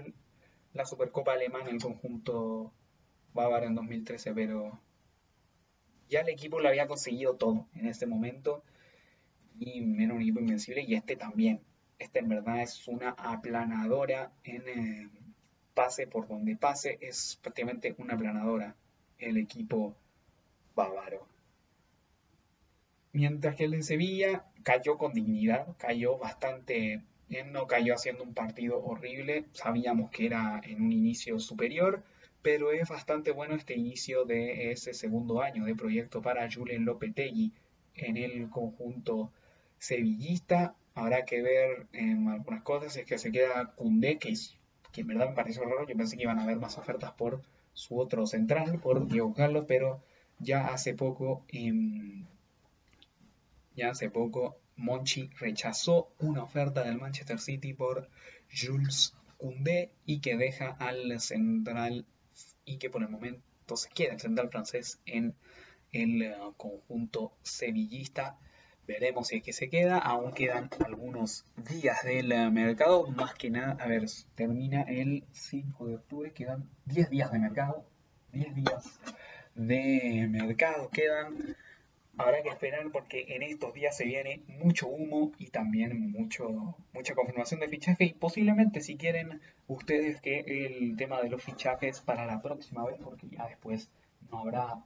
la Supercopa alemana en el conjunto bávaro en 2013, pero ya el equipo lo había conseguido todo en ese momento y era un equipo invencible y este también. Este en verdad es una aplanadora en eh, pase por donde pase, es prácticamente una aplanadora el equipo bávaro. mientras que el de Sevilla cayó con dignidad, cayó bastante, no cayó haciendo un partido horrible, sabíamos que era en un inicio superior, pero es bastante bueno este inicio de ese segundo año de proyecto para Julen Lopetegui en el conjunto sevillista. Habrá que ver en algunas cosas, es que se queda Cundé, que, en verdad me pareció raro, yo pensé que iban a haber más ofertas por su otro central, por Diego Carlos, pero ya hace poco, em, ya hace poco, Monchi rechazó una oferta del Manchester City por Jules Koundé y que deja al central y que por el momento se queda el central francés en el eh, conjunto sevillista. Veremos si es que se queda. Aún quedan algunos días del eh, mercado. Más que nada, a ver, termina el 5 de octubre. Quedan 10 días de mercado. 10 días de mercado quedan. Habrá que esperar porque en estos días se viene mucho humo y también mucho, mucha confirmación de fichaje. Y posiblemente si quieren ustedes que el tema de los fichajes para la próxima vez, porque ya después no habrá,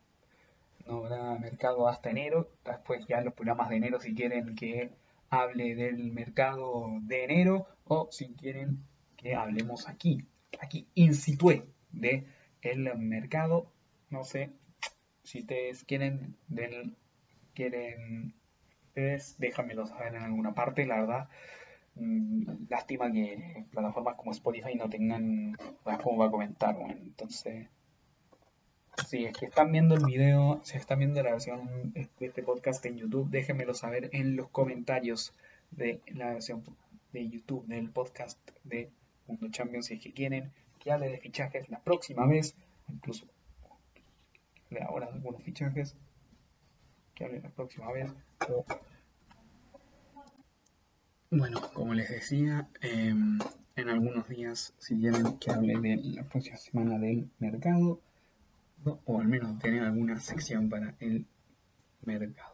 no habrá mercado hasta enero. Después ya los programas de enero si quieren que hable del mercado de enero o si quieren que hablemos aquí, aquí in situ de el mercado. No sé si ustedes quieren del quieren ustedes déjamelo saber en alguna parte, la verdad. Mm, lástima que plataformas como Spotify no tengan cómo va a comentar, bueno, entonces si es que están viendo el video, si están viendo la versión de este podcast en YouTube, déjenmelo saber en los comentarios de la versión de YouTube del podcast de Mundo Champions si es que quieren que hable de fichajes la próxima vez, incluso de ahora algunos fichajes que hable la próxima vez. Bueno, como les decía, em, en algunos días, si quieren que hable de la próxima semana del mercado, o al menos tener alguna sección para el mercado.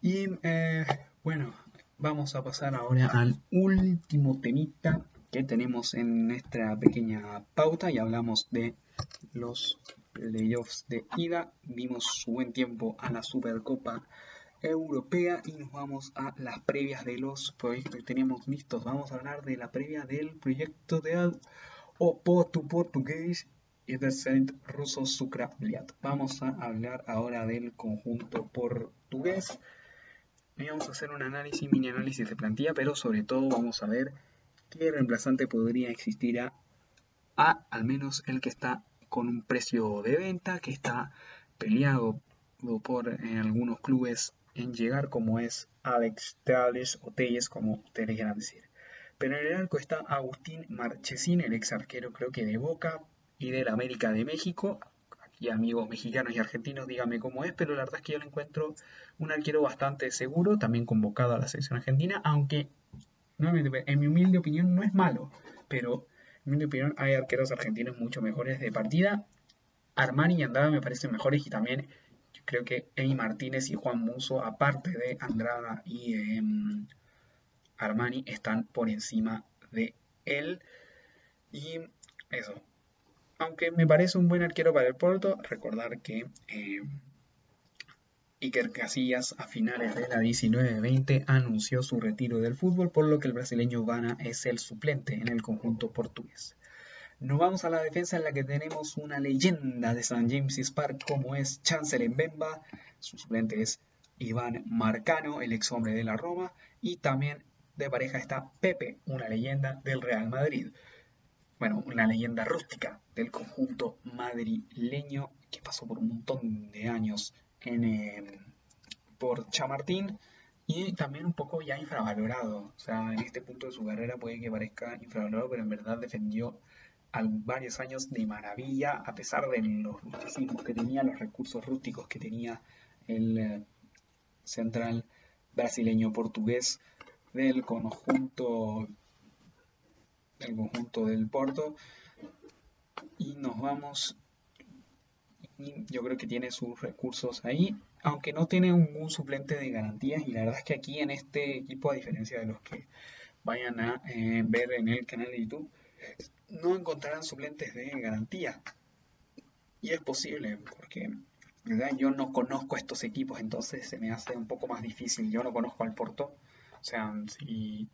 Y eh, bueno, vamos a pasar ahora al último temita que tenemos en nuestra pequeña pauta y hablamos de los playoffs de ida. Vimos su buen tiempo a la Supercopa Europea y nos vamos a las previas de los proyectos que teníamos listos. Vamos a hablar de la previa del proyecto de Oporto Portugués y del Saint Ruso Sucrabliat. Vamos a hablar ahora del conjunto portugués. Y vamos a hacer un análisis, mini análisis de plantilla, pero sobre todo vamos a ver qué reemplazante podría existir a al menos el que está con un precio de venta que está peleado por en algunos clubes en llegar como es Alex Tales o Telles como ustedes quieran decir. Pero en el arco está Agustín Marchesín, el ex arquero creo que de Boca y del América de México. Aquí amigos mexicanos y argentinos díganme cómo es, pero la verdad es que yo lo encuentro un arquero bastante seguro, también convocado a la selección argentina, aunque en mi humilde opinión no es malo, pero en mi opinión, hay arqueros argentinos mucho mejores de partida. Armani y Andrada me parecen mejores y también yo creo que Emi Martínez y Juan Muso, aparte de Andrada y em, Armani, están por encima de él. Y eso. Aunque me parece un buen arquero para el Porto, recordar que em, Iker Casillas a finales de la 19-20 anunció su retiro del fútbol, por lo que el brasileño Vana es el suplente en el conjunto portugués. Nos vamos a la defensa en la que tenemos una leyenda de San James's Park como es Chancellor Mbemba, su suplente es Iván Marcano, el ex hombre de la Roma, y también de pareja está Pepe, una leyenda del Real Madrid. Bueno, una leyenda rústica del conjunto madrileño que pasó por un montón de años en, por Chamartín y también un poco ya infravalorado. O sea, en este punto de su carrera puede que parezca infravalorado, pero en verdad defendió varios años de maravilla, a pesar de los rusticismos que tenía, los recursos rústicos que tenía el eh, central brasileño portugués del conjunto del conjunto del Porto y nos vamos yo creo que tiene sus recursos ahí, aunque no tiene un, suplente de garantías. Y la verdad es que aquí en este equipo, a diferencia de los que vayan a eh, ver en el canal de YouTube, no encontrarán suplentes de garantía. Y es posible, porque yo no conozco estos equipos, entonces se me hace un poco más difícil. Yo no conozco al Porto. O sea, si,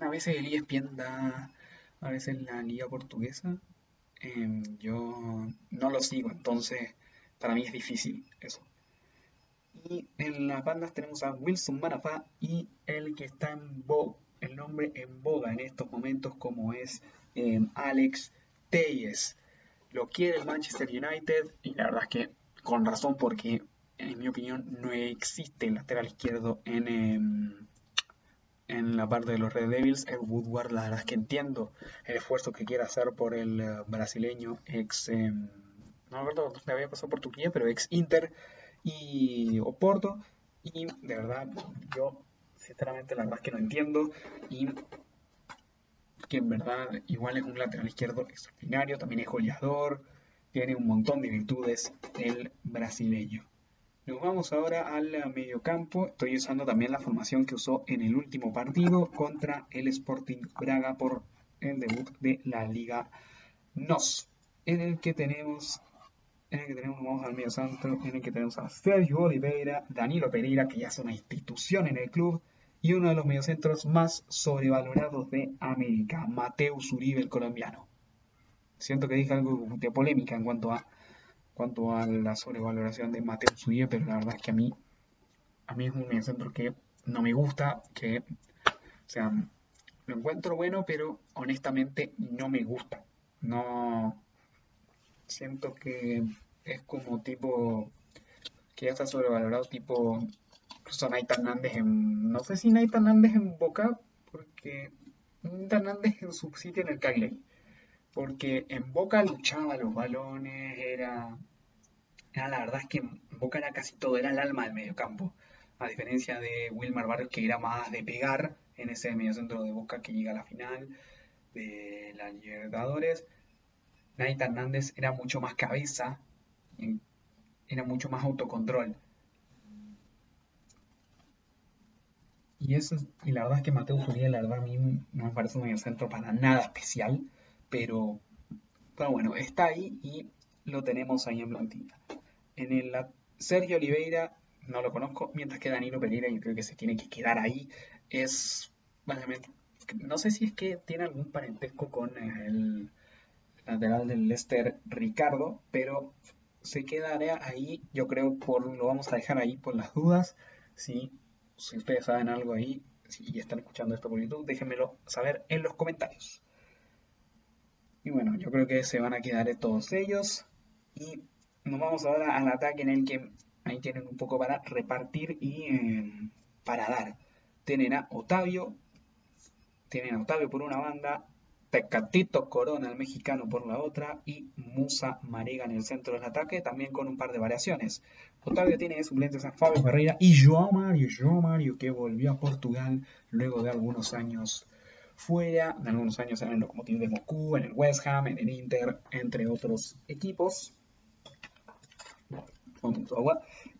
a veces el ESPN da, a veces la liga portuguesa, em, yo no lo sigo, entonces para mí es difícil eso. Y en las bandas tenemos a Wilson Manafá y el que está en boga, el nombre en boga en estos momentos como es em, Alex Teyes. Lo quiere el Manchester United y la verdad es que con razón porque en mi opinión no existe lateral izquierdo en, em, en la parte de los Red Devils. El Woodward la verdad es que entiendo el esfuerzo que quiere hacer por el eh, brasileño ex... Em, no me acuerdo había pasado por Turquía, pero ex Inter y Oporto. Y de verdad, yo sinceramente la verdad es que no entiendo. Y que en verdad igual es un lateral izquierdo extraordinario, también es goleador, tiene un montón de virtudes el brasileño. Nos vamos ahora al mediocampo. Estoy usando también la formación que usó en el último partido contra el Sporting Braga por el debut de la Liga NOS. En el que tenemos, en el que tenemos, vamos al medio centro, en el que tenemos a Sergio Oliveira, Danilo Pereira, que ya es una institución en el club, y uno de los mediocentros más sobrevalorados de América, Mateus Uribe, el colombiano. Siento que dije algo de polémica en cuanto a, cuanto a la sobrevaloración de Mateus Uribe, pero la verdad es que a mí, a mí es un mediocentro que no me gusta, que, o sea, lo encuentro bueno, pero honestamente no me gusta. No, siento que es como tipo, que ya está sobrevalorado, tipo incluso Naita Hernández en. No sé si Naita Hernández en Boca, porque. Naita Hernández en su en el Cagliari. Porque en Boca luchaba los balones, era. Era la verdad es que en Boca era casi todo, era el alma del mediocampo. A diferencia de Wilmar Barrios, que era más de pegar en ese mediocentro de Boca que llega a la final de la Libertadores. Naita Hernández era mucho más cabeza, era mucho más autocontrol. Y, eso, y la verdad es que Mateo Uribe, la verdad a mí no me parece un centro para nada especial, pero, bueno, está ahí y lo tenemos ahí en plantilla. En el Sergio Oliveira no lo conozco, mientras que Danilo Pereira yo creo que se tiene que quedar ahí. Es, no sé si es que tiene algún parentesco con el lateral del Leicester Ricardo, pero se quedará ahí, yo creo por lo vamos a dejar ahí por las dudas. Si ustedes saben algo ahí y están escuchando esto por YouTube, déjenmelo saber en los comentarios. Y bueno, yo creo que se van a quedar todos ellos. Y nos vamos ahora al ataque en el que ahí tienen un poco para repartir y eh, para dar. Tienen a Otavio, tienen a Otavio por una banda, Tecatito Corona, el mexicano, por la otra, y Musa Marega en el centro del ataque, también con un par de variaciones. Otavio tiene suplentes a Fabio Ferreira y João Mario, João Mario que volvió a Portugal luego de algunos años fuera, de algunos años en el de Moscú, en el West Ham, en el Inter, entre otros equipos.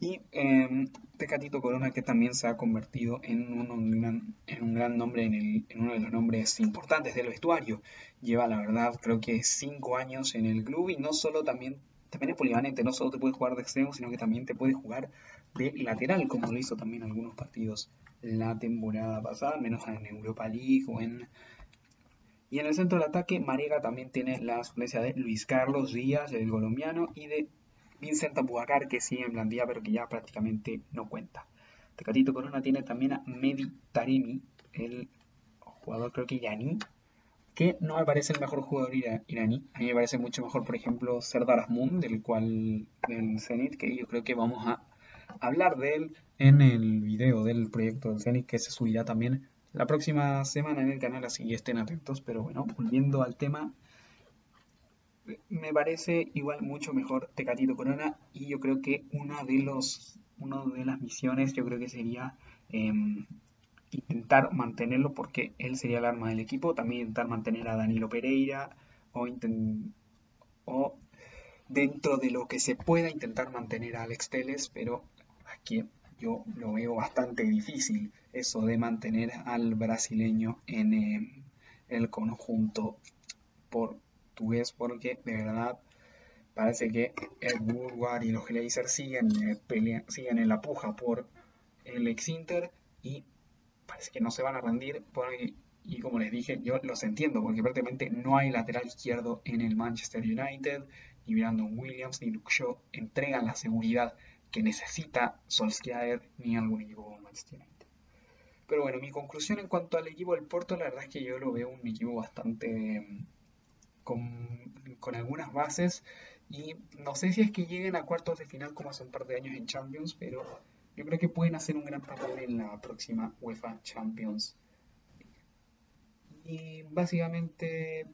Y eh, Tecatito Corona, que también se ha convertido en, un gran, en un gran nombre, en, en, uno de los nombres importantes del vestuario. Lleva, la verdad, creo que cinco años en el club y no solo también, también es polivalente, no solo te puede jugar de extremo, sino que también te puede jugar de lateral, como lo hizo también algunos partidos la temporada pasada, menos en Europa League o en y en el centro del ataque, Marega también tiene la suplencia de Luis Carlos Díaz, el colombiano, y de Vincent Abubakar, que sigue en plantilla, pero que ya prácticamente no cuenta. Tecatito Corona tiene también a Medi Taremi, el jugador creo que iraní, que no me parece el mejor jugador iraní. A mí me parece mucho mejor, por ejemplo, Serdar Azmoun, del cual del Zenit, que yo creo que vamos a hablar de él en el video del proyecto del Zenit, que se subirá también la próxima semana en el canal, así que estén atentos. Pero bueno, volviendo al tema, me parece igual mucho mejor Tecatito Corona y yo creo que una de los una de las misiones yo creo que sería em, intentar mantenerlo porque él sería el arma del equipo también intentar mantener a Danilo Pereira o, o dentro de lo que se pueda intentar mantener a Alex Teles pero aquí yo lo veo bastante difícil eso de mantener al brasileño en em, el conjunto por es porque de verdad parece que Ed Woodward y los Glazers siguen, eh, siguen en la puja por el ex Inter y parece que no se van a rendir. y como les dije, yo los entiendo porque prácticamente no hay lateral izquierdo en el Manchester United. Ni Brandon Williams ni Luke Shaw entregan la seguridad que necesita Solskjaer ni algún equipo como Manchester. Pero bueno, mi conclusión en cuanto al equipo del Porto, la verdad es que yo lo veo un equipo bastante mm, con, algunas bases y no sé si es que lleguen a cuartos de final como hace un par de años en Champions, pero yo creo que pueden hacer un gran papel en la próxima UEFA Champions. Y básicamente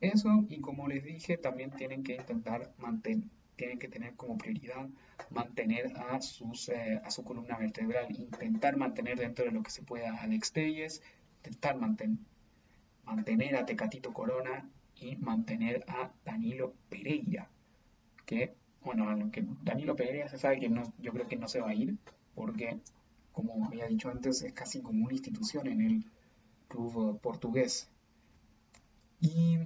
eso, y como les dije, también tienen que intentar mantener tienen que tener como prioridad mantener a, sus, eh, a su columna vertebral, intentar mantener dentro de lo que se pueda a Alex Telles, intentar mantener a Tecatito Corona y mantener a Danilo Pereira, que, bueno, aunque Danilo Pereira se sabe que no, yo creo que no se va a ir, porque, como había dicho antes, es casi como una institución en el club portugués. Y,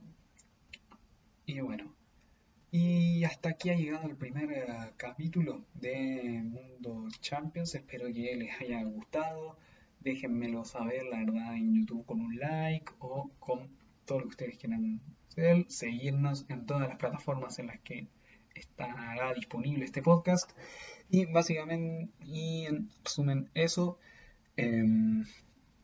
y bueno, y hasta aquí ha llegado el primer eh, capítulo de Mundo Champions. Espero que les haya gustado. Déjenmelo saber, la verdad, en YouTube con un like o con todo lo que ustedes quieran hacer. Seguirnos en todas las plataformas en las que estará disponible este podcast. Y básicamente, y en resumen, eso. Em,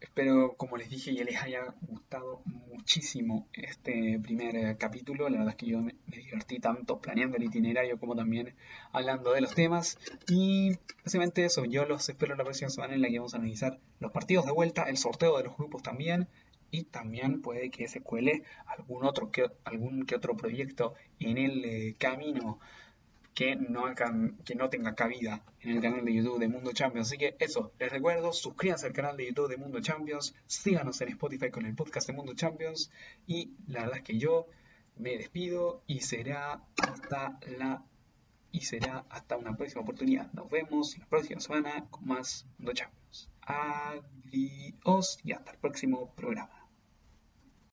Espero, como les dije, ya les haya gustado muchísimo este primer eh, capítulo. La verdad es que yo me, divertí tanto planeando el itinerario como también hablando de los temas. Y básicamente eso, yo los espero la próxima semana en la que vamos a analizar los partidos de vuelta, el sorteo de los grupos también. Y también puede que se cuele algún otro algún que otro proyecto en el eh, camino que no, que no tenga cabida en el canal de YouTube de Mundo Champions. Así que eso, les recuerdo, suscríbanse al canal de YouTube de Mundo Champions, síganos en Spotify con el podcast de Mundo Champions y la verdad es que yo me despido y será hasta la y será hasta una próxima oportunidad. Nos vemos la próxima semana con más Mundo Champions. Adiós y hasta el próximo programa.